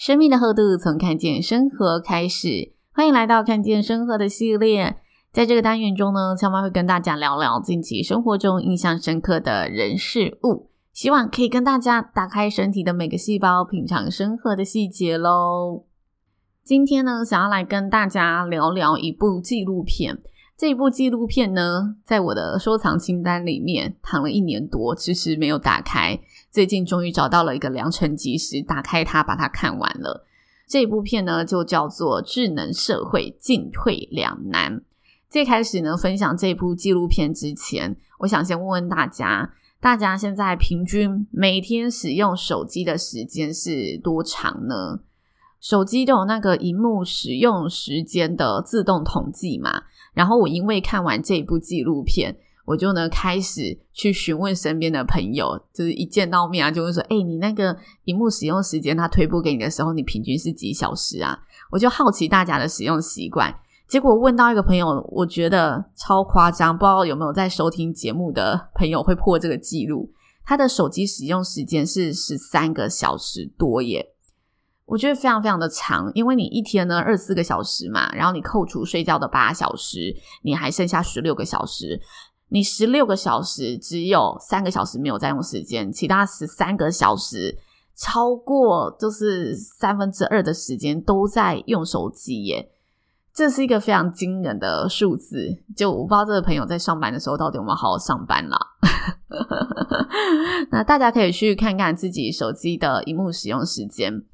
生命的厚度从看见生活开始，欢迎来到看见生活的系列。在这个单元中呢，千嫚会跟大家聊聊近期生活中印象深刻的人事物，希望可以跟大家打开身体的每个细胞，品尝生活的细节喽。今天呢，想要来跟大家聊聊一部纪录片。这一部纪录片呢，在我的收藏清单里面躺了一年多，迟迟没有打开。最近终于找到了一个良辰吉时，打开它，把它看完了。这一部片呢，就叫做《智能社会进退两难》。最开始呢，分享这部纪录片之前，我想先问问大家：大家现在平均每天使用手机的时间是多长呢？手机都有那个萤幕使用时间的自动统计嘛？然后我因为看完这一部纪录片，我就呢开始去询问身边的朋友，就是一见到面啊，就会说：“诶，你那个萤幕使用时间，他推播给你的时候，你平均是几小时啊？”我就好奇大家的使用习惯，结果问到一个朋友，我觉得超夸张，不知道有没有在收听节目的朋友会破这个记录，他的手机使用时间是十三个小时多耶。我觉得非常非常的长，因为你一天呢二四个小时嘛，然后你扣除睡觉的八小时，你还剩下十六个小时。你十六个小时只有三个小时没有在用时间，其他十三个小时超过就是三分之二的时间都在用手机耶，这是一个非常惊人的数字。就我不知道这个朋友在上班的时候到底有没有好好上班啦。那大家可以去看看自己手机的萤幕使用时间。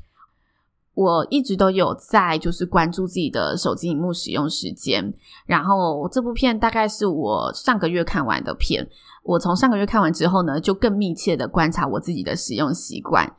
我一直都有在，就是关注自己的手机荧幕使用时间。然后这部片大概是我上个月看完的片。我从上个月看完之后呢，就更密切的观察我自己的使用习惯。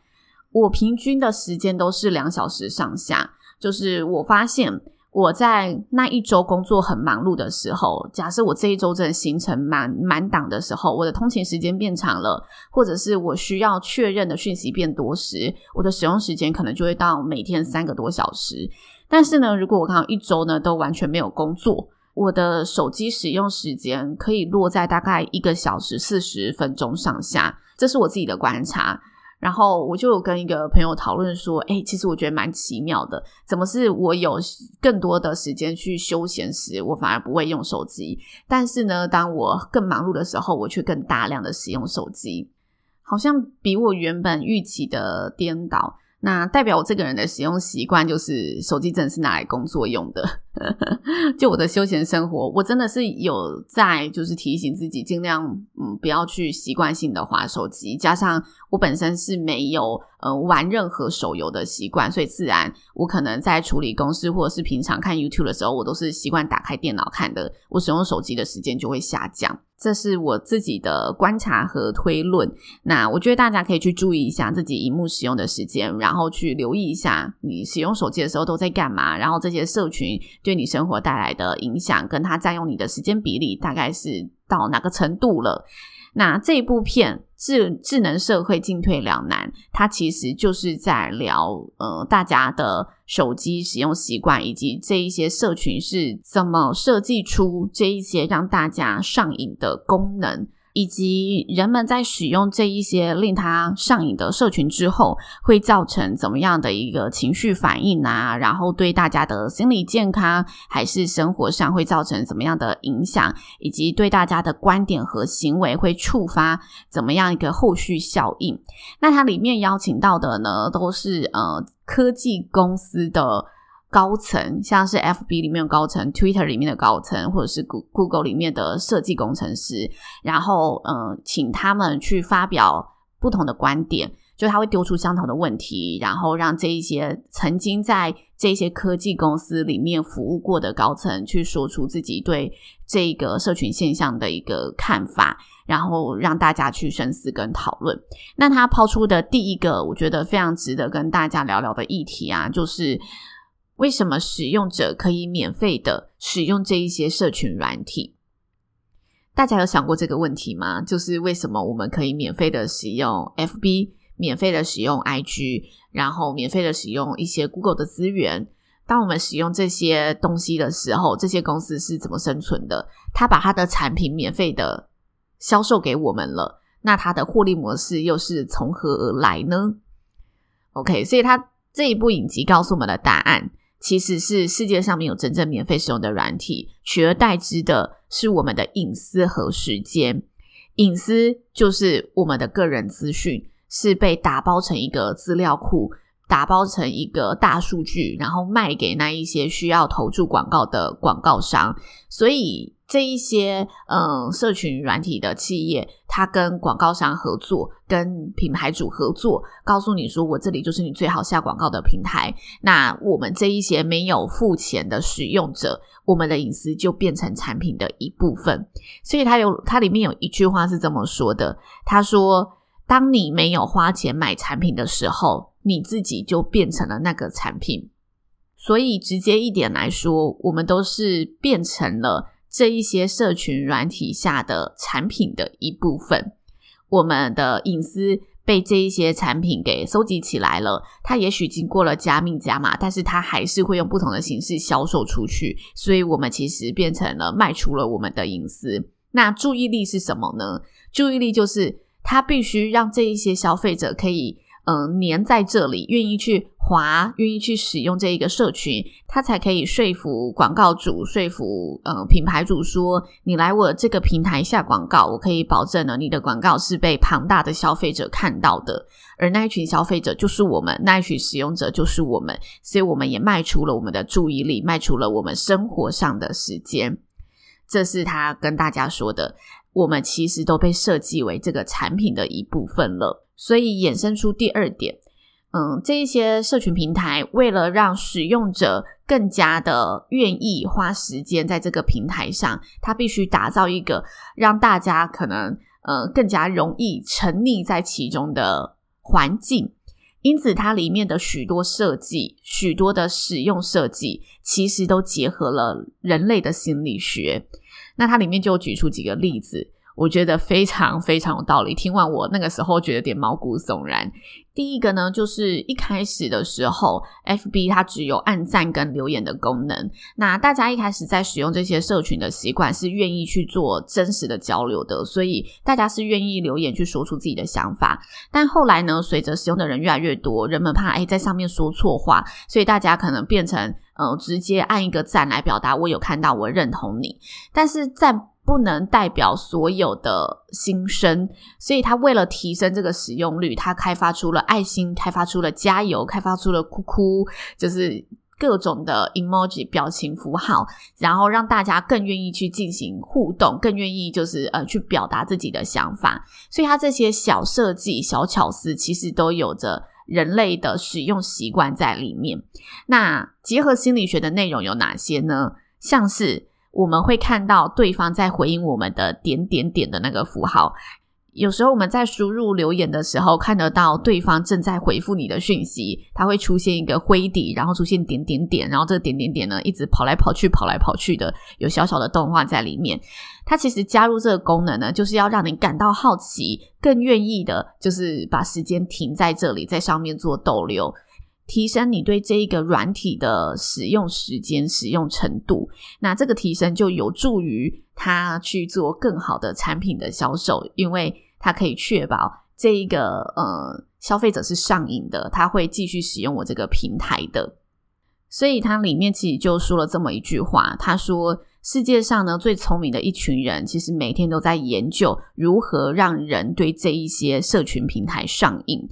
我平均的时间都是两小时上下，就是我发现。我在那一周工作很忙碌的时候，假设我这一周真的行程满满档的时候，我的通勤时间变长了，或者是我需要确认的讯息变多时，我的使用时间可能就会到每天三个多小时。但是呢，如果我刚好一周呢都完全没有工作，我的手机使用时间可以落在大概一个小时四十分钟上下，这是我自己的观察。然后我就跟一个朋友讨论说，诶，其实我觉得蛮奇妙的，怎么是我有更多的时间去休闲时，我反而不会用手机，但是呢，当我更忙碌的时候，我却更大量的使用手机，好像比我原本预期的颠倒。那代表我这个人的使用习惯就是手机真的是拿来工作用的。就我的休闲生活，我真的是有在就是提醒自己尽量嗯不要去习惯性的划手机，加上我本身是没有呃玩任何手游的习惯，所以自然我可能在处理公事或者是平常看 YouTube 的时候，我都是习惯打开电脑看的，我使用手机的时间就会下降。这是我自己的观察和推论。那我觉得大家可以去注意一下自己荧幕使用的时间，然后去留意一下你使用手机的时候都在干嘛，然后这些社群对你生活带来的影响，跟它占用你的时间比例大概是到哪个程度了。那这一部片智智能社会进退两难，它其实就是在聊呃大家的手机使用习惯，以及这一些社群是怎么设计出这一些让大家上瘾的功能。以及人们在使用这一些令他上瘾的社群之后，会造成怎么样的一个情绪反应啊？然后对大家的心理健康还是生活上会造成怎么样的影响？以及对大家的观点和行为会触发怎么样一个后续效应？那它里面邀请到的呢，都是呃科技公司的。高层像是 FB 里面的高层，Twitter 里面的高层，或者是 Google 里面的设计工程师，然后嗯，请他们去发表不同的观点，就他会丢出相同的问题，然后让这一些曾经在这些科技公司里面服务过的高层去说出自己对这个社群现象的一个看法，然后让大家去深思跟讨论。那他抛出的第一个，我觉得非常值得跟大家聊聊的议题啊，就是为什么使用者可以免费的使用这一些社群软体？大家有想过这个问题吗？就是为什么我们可以免费的使用 FB，免费的使用 IG，然后免费的使用一些 Google 的资源？当我们使用这些东西的时候，这些公司是怎么生存的？他把他的产品免费的销售给我们了，那他的获利模式又是从何而来呢？OK，所以他这一部影集告诉我们的答案。其实是世界上没有真正免费使用的软体，取而代之的是我们的隐私和时间。隐私就是我们的个人资讯，是被打包成一个资料库，打包成一个大数据，然后卖给那一些需要投注广告的广告商。所以。这一些嗯，社群软体的企业，它跟广告商合作，跟品牌主合作，告诉你说，我这里就是你最好下广告的平台。那我们这一些没有付钱的使用者，我们的隐私就变成产品的一部分。所以它有，它里面有一句话是这么说的：他说，当你没有花钱买产品的时候，你自己就变成了那个产品。所以直接一点来说，我们都是变成了。这一些社群软体下的产品的一部分，我们的隐私被这一些产品给收集起来了。它也许经过了加密加码，但是它还是会用不同的形式销售出去。所以，我们其实变成了卖出了我们的隐私。那注意力是什么呢？注意力就是它必须让这一些消费者可以。嗯，黏在这里，愿意去滑，愿意去使用这一个社群，他才可以说服广告主，说服嗯品牌主说，你来我这个平台下广告，我可以保证呢你的广告是被庞大的消费者看到的，而那一群消费者就是我们，那一群使用者就是我们，所以我们也卖出了我们的注意力，卖出了我们生活上的时间，这是他跟大家说的，我们其实都被设计为这个产品的一部分了。所以衍生出第二点，嗯，这一些社群平台为了让使用者更加的愿意花时间在这个平台上，它必须打造一个让大家可能呃更加容易沉溺在其中的环境。因此，它里面的许多设计、许多的使用设计，其实都结合了人类的心理学。那它里面就举出几个例子。我觉得非常非常有道理。听完我那个时候觉得有点毛骨悚然。第一个呢，就是一开始的时候，FB 它只有按赞跟留言的功能。那大家一开始在使用这些社群的习惯是愿意去做真实的交流的，所以大家是愿意留言去说出自己的想法。但后来呢，随着使用的人越来越多，人们怕诶在上面说错话，所以大家可能变成呃直接按一个赞来表达我有看到，我认同你。但是在。不能代表所有的心声，所以他为了提升这个使用率，他开发出了爱心，开发出了加油，开发出了哭哭，就是各种的 emoji 表情符号，然后让大家更愿意去进行互动，更愿意就是呃去表达自己的想法。所以，他这些小设计、小巧思，其实都有着人类的使用习惯在里面。那结合心理学的内容有哪些呢？像是。我们会看到对方在回应我们的点点点的那个符号。有时候我们在输入留言的时候，看得到对方正在回复你的讯息，它会出现一个灰底，然后出现点点点，然后这个点点点呢，一直跑来跑去，跑来跑去的，有小小的动画在里面。它其实加入这个功能呢，就是要让你感到好奇，更愿意的，就是把时间停在这里，在上面做逗留。提升你对这一个软体的使用时间、使用程度，那这个提升就有助于他去做更好的产品的销售，因为他可以确保这一个呃消费者是上瘾的，他会继续使用我这个平台的。所以它里面其实就说了这么一句话，他说：世界上呢最聪明的一群人，其实每天都在研究如何让人对这一些社群平台上瘾。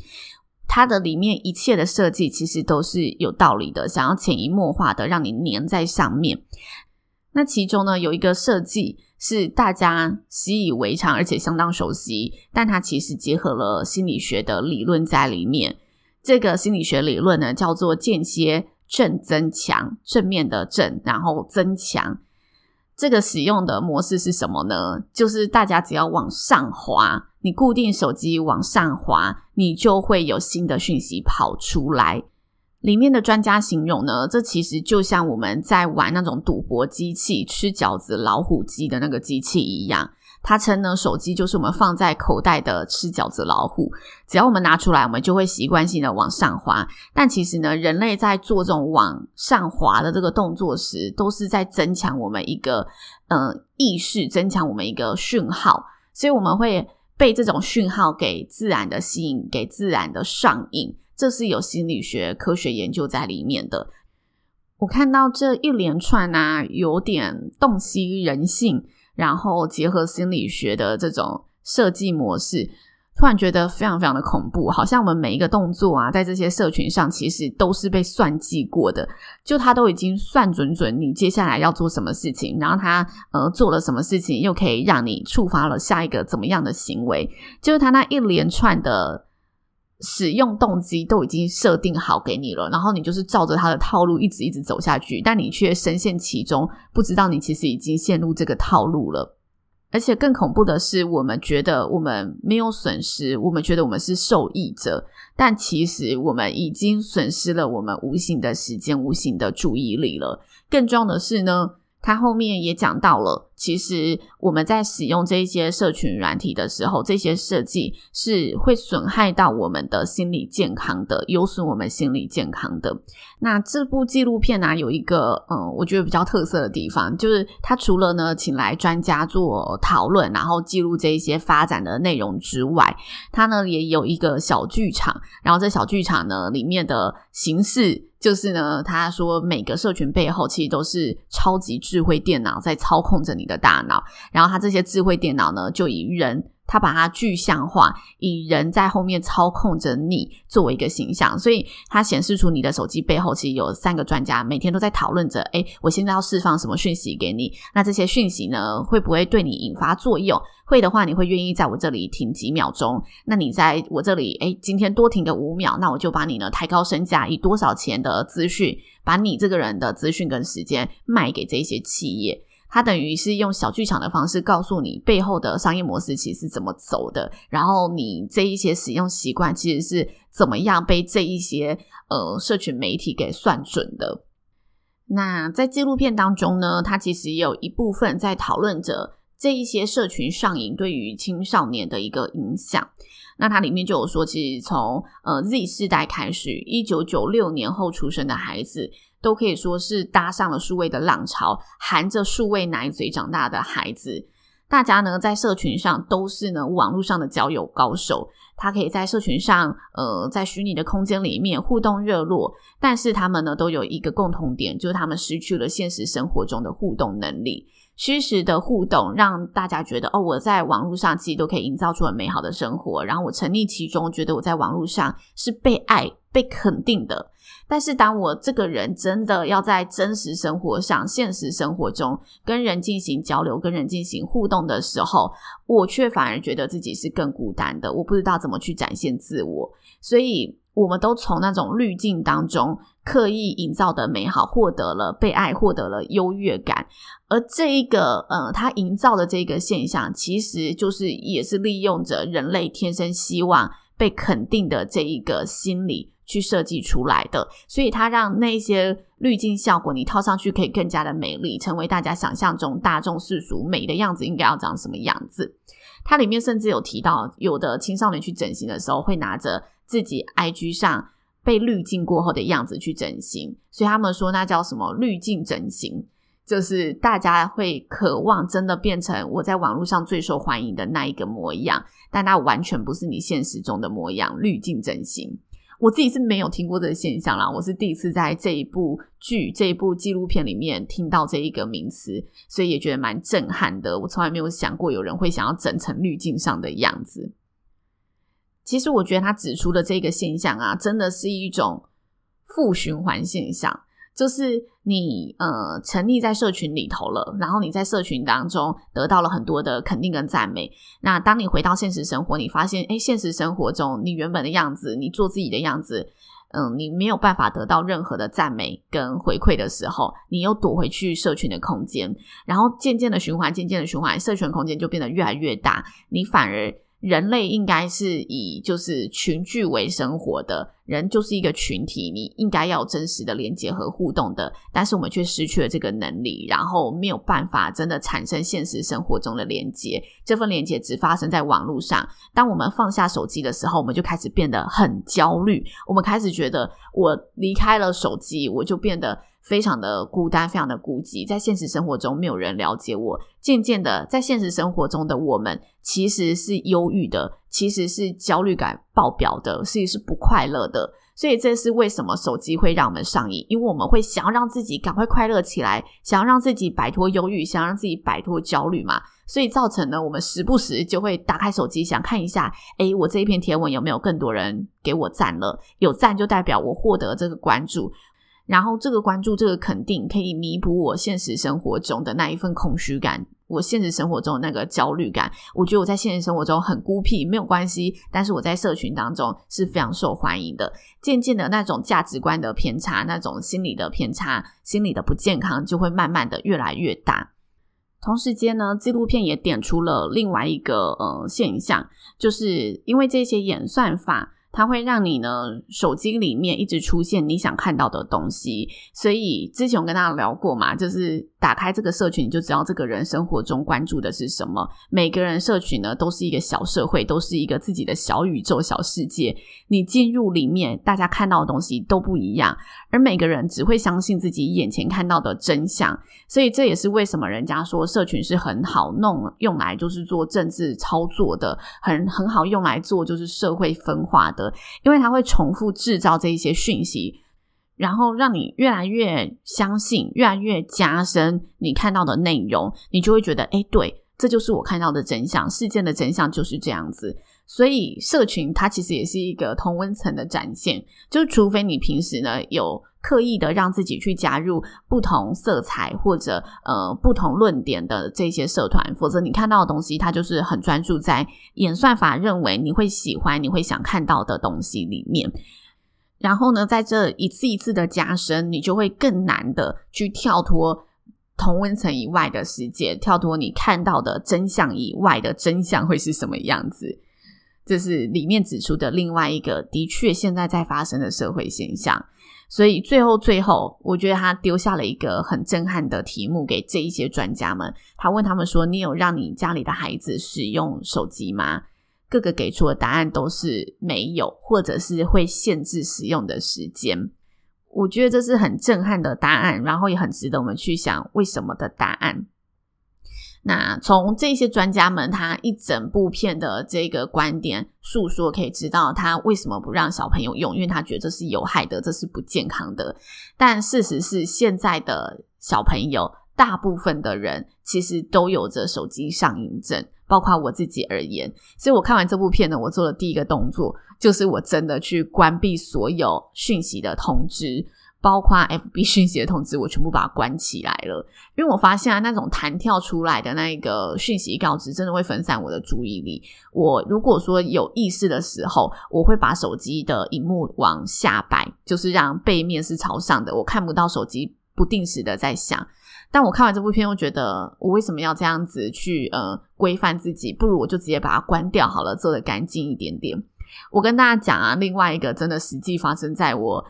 它的里面一切的设计其实都是有道理的，想要潜移默化的让你黏在上面。那其中呢，有一个设计是大家习以为常，而且相当熟悉，但它其实结合了心理学的理论在里面。这个心理学理论呢，叫做间歇正增强，正面的正，然后增强。这个使用的模式是什么呢？就是大家只要往上滑，你固定手机往上滑，你就会有新的讯息跑出来。里面的专家形容呢，这其实就像我们在玩那种赌博机器、吃饺子老虎机的那个机器一样。他称呢，手机就是我们放在口袋的吃饺子老虎，只要我们拿出来，我们就会习惯性的往上滑。但其实呢，人类在做这种往上滑的这个动作时，都是在增强我们一个呃意识，增强我们一个讯号，所以我们会被这种讯号给自然的吸引，给自然的上瘾。这是有心理学科学研究在里面的。我看到这一连串啊，有点洞悉人性。然后结合心理学的这种设计模式，突然觉得非常非常的恐怖，好像我们每一个动作啊，在这些社群上其实都是被算计过的，就他都已经算准准你接下来要做什么事情，然后他呃做了什么事情，又可以让你触发了下一个怎么样的行为，就是他那一连串的。使用动机都已经设定好给你了，然后你就是照着他的套路一直一直走下去，但你却深陷其中，不知道你其实已经陷入这个套路了。而且更恐怖的是，我们觉得我们没有损失，我们觉得我们是受益者，但其实我们已经损失了我们无形的时间、无形的注意力了。更重要的是呢，他后面也讲到了，其实我们在使用这些社群软体的时候，这些设计是会损害到我们的心理健康的，有损我们心理健康的。那这部纪录片呢、有一个嗯，我觉得比较特色的地方，就是它除了呢请来专家做讨论，然后记录这一些发展的内容之外，它呢也有一个小剧场，然后这小剧场呢里面的形式。就是呢，他说每个社群背后其实都是超级智慧电脑在操控着你的大脑，然后他这些智慧电脑呢，就以人。他把它具象化，以人在后面操控着你作为一个形象，所以它显示出你的手机背后其实有三个专家，每天都在讨论着：诶，我现在要释放什么讯息给你？那这些讯息呢，会不会对你引发作用？会的话，你会愿意在我这里停几秒钟？那你在我这里，诶，今天多停个五秒，那我就把你呢抬高身价，以多少钱的资讯，把你这个人的资讯跟时间卖给这些企业。它等于是用小剧场的方式告诉你背后的商业模式其实是怎么走的，然后你这一些使用习惯其实是怎么样被这一些呃社群媒体给算准的。那在纪录片当中呢，它其实也有一部分在讨论着这一些社群上瘾对于青少年的一个影响。那它里面就有说，其实从呃 Z 世代开始，一九九六年后出生的孩子。都可以说是搭上了数位的浪潮，含着数位奶嘴长大的孩子，大家呢在社群上都是呢网络上的交友高手，他可以在社群上，呃，在虚拟的空间里面互动热络，但是他们呢都有一个共同点，就是他们失去了现实生活中的互动能力。虚实的互动让大家觉得，哦，我在网络上其实都可以营造出很美好的生活，然后我沉溺其中，觉得我在网络上是被爱、被肯定的。但是，当我这个人真的要在真实生活上、现实生活中跟人进行交流、跟人进行互动的时候，我却反而觉得自己是更孤单的。我不知道怎么去展现自我，所以我们都从那种滤镜当中刻意营造的美好，获得了被爱，获得了优越感。而这一个，呃，他营造的这个现象，其实就是也是利用着人类天生希望被肯定的这一个心理。去设计出来的，所以它让那些滤镜效果你套上去可以更加的美丽，成为大家想象中大众世俗美的样子应该要长什么样子。它里面甚至有提到，有的青少年去整形的时候会拿着自己 IG 上被滤镜过后的样子去整形，所以他们说那叫什么滤镜整形，就是大家会渴望真的变成我在网络上最受欢迎的那一个模样，但它完全不是你现实中的模样，滤镜整形。我自己是没有听过这个现象啦，我是第一次在这一部剧、这一部纪录片里面听到这一个名词，所以也觉得蛮震撼的。我从来没有想过有人会想要整成滤镜上的样子。其实我觉得他指出的这个现象啊，真的是一种负循环现象。就是你呃沉溺在社群里头了，然后你在社群当中得到了很多的肯定跟赞美。那当你回到现实生活，你发现诶，现实生活中你原本的样子，你做自己的样子，嗯，你没有办法得到任何的赞美跟回馈的时候，你又躲回去社群的空间，然后渐渐的循环，渐渐的循环，社群空间就变得越来越大，你反而。人类应该是以就是群聚为生活的，人就是一个群体，你应该要真实的连接和互动的，但是我们却失去了这个能力，然后没有办法真的产生现实生活中的连接，这份连接只发生在网络上。当我们放下手机的时候，我们就开始变得很焦虑，我们开始觉得我离开了手机，我就变得。非常的孤单，非常的孤寂，在现实生活中没有人了解我。渐渐的，在现实生活中的我们其实是忧郁的，其实是焦虑感爆表的，其实是不快乐的。所以这是为什么手机会让我们上瘾，因为我们会想要让自己赶快快乐起来，想要让自己摆脱忧郁，想要让自己摆脱焦虑嘛。所以造成呢，我们时不时就会打开手机，想看一下，诶，我这一篇贴文有没有更多人给我赞了？有赞就代表我获得这个关注。然后这个关注，这个肯定，可以弥补我现实生活中的那一份空虚感，我现实生活中那个焦虑感。我觉得我在现实生活中很孤僻，没有关系，但是我在社群当中是非常受欢迎的。渐渐的，那种价值观的偏差，那种心理的偏差，心理的不健康，就会慢慢的越来越大。同时间呢，纪录片也点出了另外一个呃现象，就是因为这些演算法。它会让你呢，手机里面一直出现你想看到的东西，所以之前我跟大家聊过嘛，就是打开这个社群，你就知道这个人生活中关注的是什么。每个人社群呢，都是一个小社会，都是一个自己的小宇宙、小世界。你进入里面，大家看到的东西都不一样，而每个人只会相信自己眼前看到的真相。所以这也是为什么人家说社群是很好弄，用来就是做政治操作的，很很好用来做就是社会分化的。因为它会重复制造这一些讯息，然后让你越来越相信，越来越加深你看到的内容，你就会觉得，哎，对，这就是我看到的真相，事件的真相就是这样子。所以，社群它其实也是一个同温层的展现，就除非你平时呢有。刻意的让自己去加入不同色彩或者呃不同论点的这些社团，否则你看到的东西，它就是很专注在演算法认为你会喜欢、你会想看到的东西里面。然后呢，在这一次一次的加深，你就会更难的去跳脱同温层以外的世界，跳脱你看到的真相以外的真相会是什么样子？这是里面指出的另外一个的确现在在发生的社会现象。所以最后，最后，我觉得他丢下了一个很震撼的题目给这一些专家们。他问他们说：“你有让你家里的孩子使用手机吗？”各个给出的答案都是没有，或者是会限制使用的时间。我觉得这是很震撼的答案，然后也很值得我们去想为什么的答案。那从这些专家们他一整部片的这个观点诉说，可以知道他为什么不让小朋友用，因为他觉得这是有害的，这是不健康的。但事实是，现在的小朋友大部分的人其实都有着手机上瘾症，包括我自己而言。所以我看完这部片呢，我做的第一个动作就是我真的去关闭所有讯息的通知。包括 FB 讯息的通知，我全部把它关起来了，因为我发现啊，那种弹跳出来的那个讯息告知，真的会分散我的注意力。我如果说有意识的时候，我会把手机的荧幕往下摆，就是让背面是朝上的，我看不到手机不定时的在响。但我看完这部片，我觉得我为什么要这样子去呃规范自己？不如我就直接把它关掉好了，做得干净一点点。我跟大家讲啊，另外一个真的实际发生在我。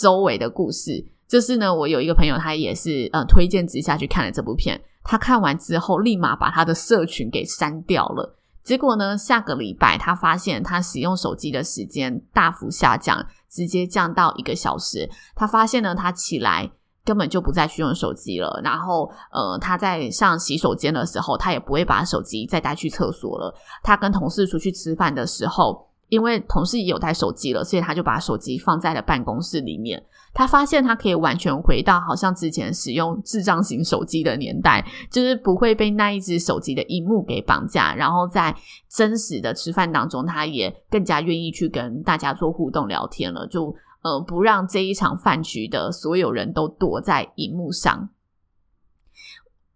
周围的故事，就是呢，我有一个朋友，他也是呃推荐之下去看了这部片。他看完之后，立马把他的社群给删掉了。结果呢，下个礼拜他发现他使用手机的时间大幅下降，直接降到一个小时。他发现呢，他起来根本就不再去用手机了。然后呃，他在上洗手间的时候，他也不会把手机再带去厕所了。他跟同事出去吃饭的时候。因为同事也有带手机了，所以他就把手机放在了办公室里面。他发现他可以完全回到好像之前使用智障型手机的年代，就是不会被那一只手机的萤幕给绑架。然后在真实的吃饭当中，他也更加愿意去跟大家做互动聊天了，就呃不让这一场饭局的所有人都躲在荧幕上。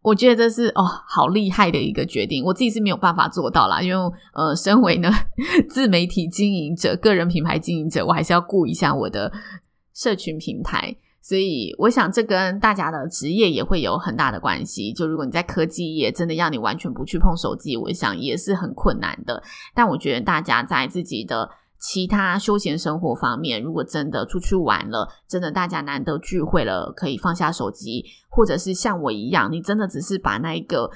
我觉得这是哦，好厉害的一个决定。我自己是没有办法做到啦，因为呃，身为呢 自媒体经营者、个人品牌经营者，我还是要顾一下我的社群平台。所以，我想这跟大家的职业也会有很大的关系。就如果你在科技业，真的要你完全不去碰手机，我想也是很困难的。但我觉得大家在自己的其他休闲生活方面，如果真的出去玩了，真的大家难得聚会了，可以放下手机，或者是像我一样，你真的只是把那一个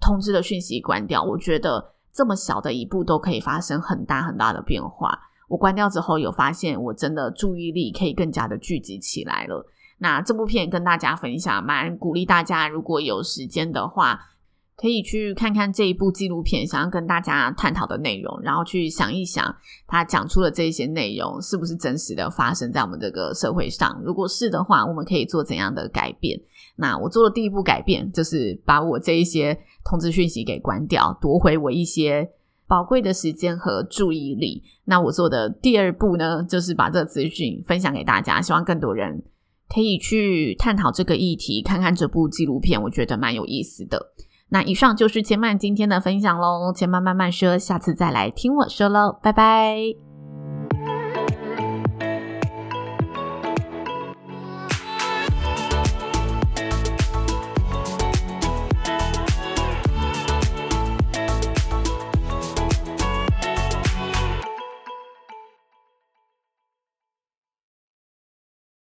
通知的讯息关掉，我觉得这么小的一步都可以发生很大很大的变化。我关掉之后，有发现我真的注意力可以更加的聚集起来了。那这部片跟大家分享，蛮鼓励大家，如果有时间的话，可以去看看这一部纪录片，想要跟大家探讨的内容，然后去想一想，他讲出的这些内容是不是真实的发生在我们这个社会上？如果是的话，我们可以做怎样的改变？那我做的第一步改变，就是把我这一些通知讯息给关掉，夺回我一些。宝贵的时间和注意力。那我做的第二步呢，就是把这个资讯分享给大家，希望更多人可以去探讨这个议题，看看这部纪录片，我觉得蛮有意思的。那以上就是千曼今天的分享喽，千曼慢慢说，下次再来听我说喽，拜拜。